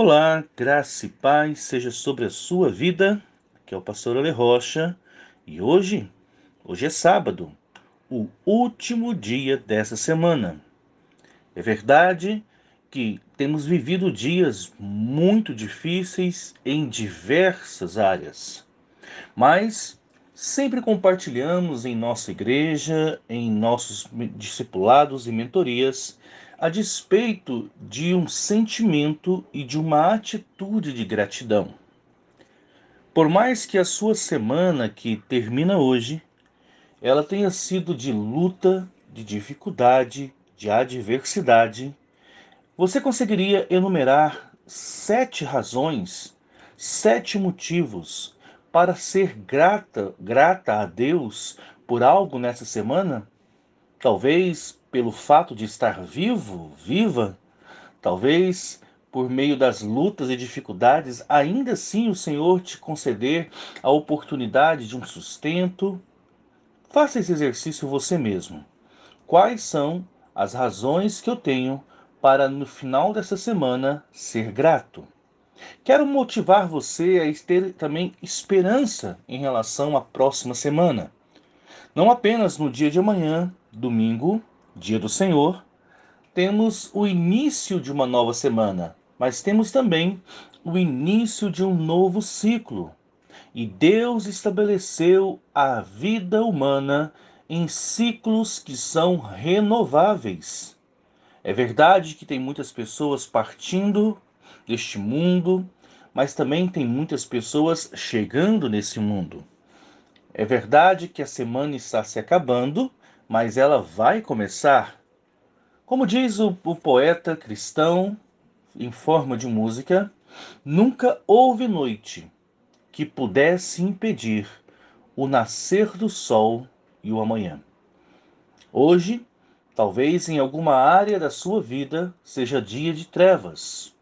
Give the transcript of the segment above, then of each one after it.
Olá, graça e paz seja sobre a sua vida. Aqui é o pastor Ale Rocha e hoje, hoje é sábado, o último dia dessa semana. É verdade que temos vivido dias muito difíceis em diversas áreas, mas sempre compartilhamos em nossa igreja, em nossos discipulados e mentorias, a despeito de um sentimento e de uma atitude de gratidão. Por mais que a sua semana que termina hoje, ela tenha sido de luta, de dificuldade, de adversidade, você conseguiria enumerar sete razões, sete motivos para ser grata, grata a Deus por algo nessa semana? Talvez pelo fato de estar vivo, viva, talvez por meio das lutas e dificuldades, ainda assim o Senhor te conceder a oportunidade de um sustento. Faça esse exercício você mesmo. Quais são as razões que eu tenho para no final dessa semana ser grato? Quero motivar você a ter também esperança em relação à próxima semana. Não apenas no dia de amanhã, domingo, dia do Senhor, temos o início de uma nova semana, mas temos também o início de um novo ciclo. E Deus estabeleceu a vida humana em ciclos que são renováveis. É verdade que tem muitas pessoas partindo deste mundo, mas também tem muitas pessoas chegando nesse mundo. É verdade que a semana está se acabando, mas ela vai começar. Como diz o, o poeta cristão, em forma de música, nunca houve noite que pudesse impedir o nascer do sol e o amanhã. Hoje, talvez em alguma área da sua vida seja dia de trevas,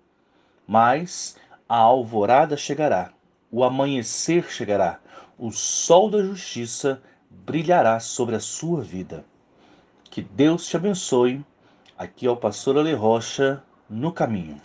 mas a alvorada chegará, o amanhecer chegará, o sol da justiça brilhará sobre a sua vida. Que Deus te abençoe. Aqui é o pastor Ale Rocha no caminho.